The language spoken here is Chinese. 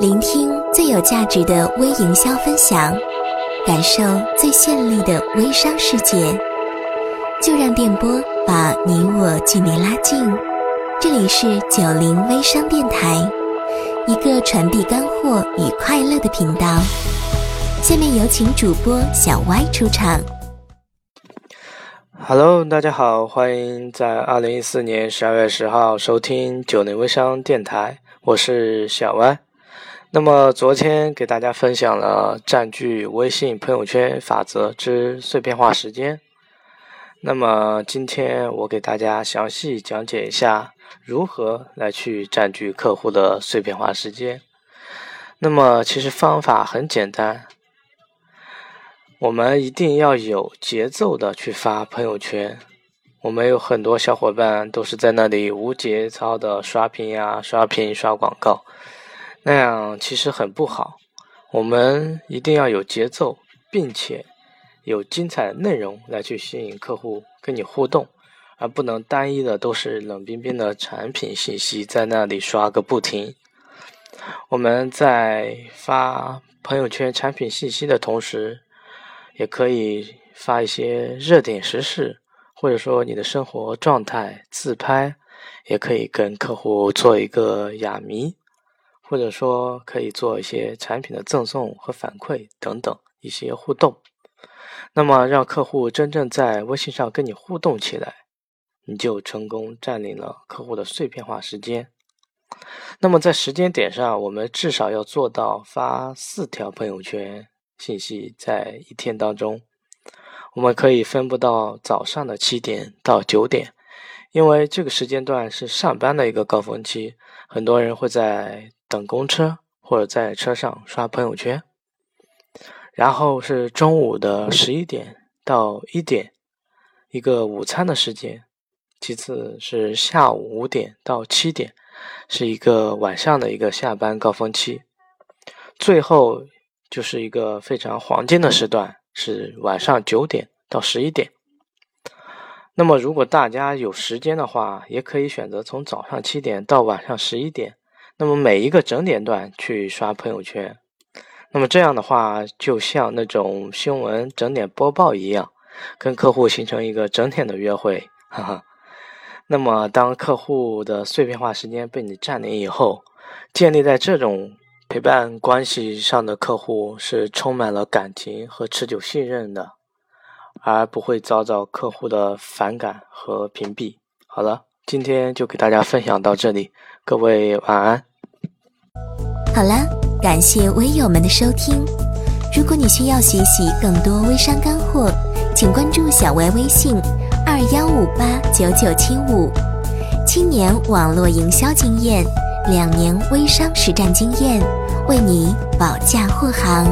聆听最有价值的微营销分享，感受最绚丽的微商世界，就让电波把你我距离拉近。这里是九零微商电台，一个传递干货与快乐的频道。下面有请主播小歪出场。Hello，大家好，欢迎在二零一四年十二月十号收听九零微商电台，我是小歪。那么昨天给大家分享了占据微信朋友圈法则之碎片化时间。那么今天我给大家详细讲解一下如何来去占据客户的碎片化时间。那么其实方法很简单。我们一定要有节奏的去发朋友圈。我们有很多小伙伴都是在那里无节操的刷屏呀、刷屏、刷广告，那样其实很不好。我们一定要有节奏，并且有精彩的内容来去吸引客户跟你互动，而不能单一的都是冷冰冰的产品信息在那里刷个不停。我们在发朋友圈产品信息的同时，也可以发一些热点时事，或者说你的生活状态自拍，也可以跟客户做一个哑谜，或者说可以做一些产品的赠送和反馈等等一些互动。那么让客户真正在微信上跟你互动起来，你就成功占领了客户的碎片化时间。那么在时间点上，我们至少要做到发四条朋友圈。信息在一天当中，我们可以分布到早上的七点到九点，因为这个时间段是上班的一个高峰期，很多人会在等公车或者在车上刷朋友圈。然后是中午的十一点到一点，一个午餐的时间；其次是下午五点到七点，是一个晚上的一个下班高峰期；最后。就是一个非常黄金的时段，是晚上九点到十一点。那么，如果大家有时间的话，也可以选择从早上七点到晚上十一点，那么每一个整点段去刷朋友圈。那么这样的话，就像那种新闻整点播报一样，跟客户形成一个整点的约会，哈哈。那么，当客户的碎片化时间被你占领以后，建立在这种。陪伴关系上的客户是充满了感情和持久信任的，而不会遭到客户的反感和屏蔽。好了，今天就给大家分享到这里，各位晚安。好了，感谢微友们的收听。如果你需要学习更多微商干货，请关注小歪微信二幺五八九九七五，青年网络营销经验。两年微商实战经验，为你保驾护航。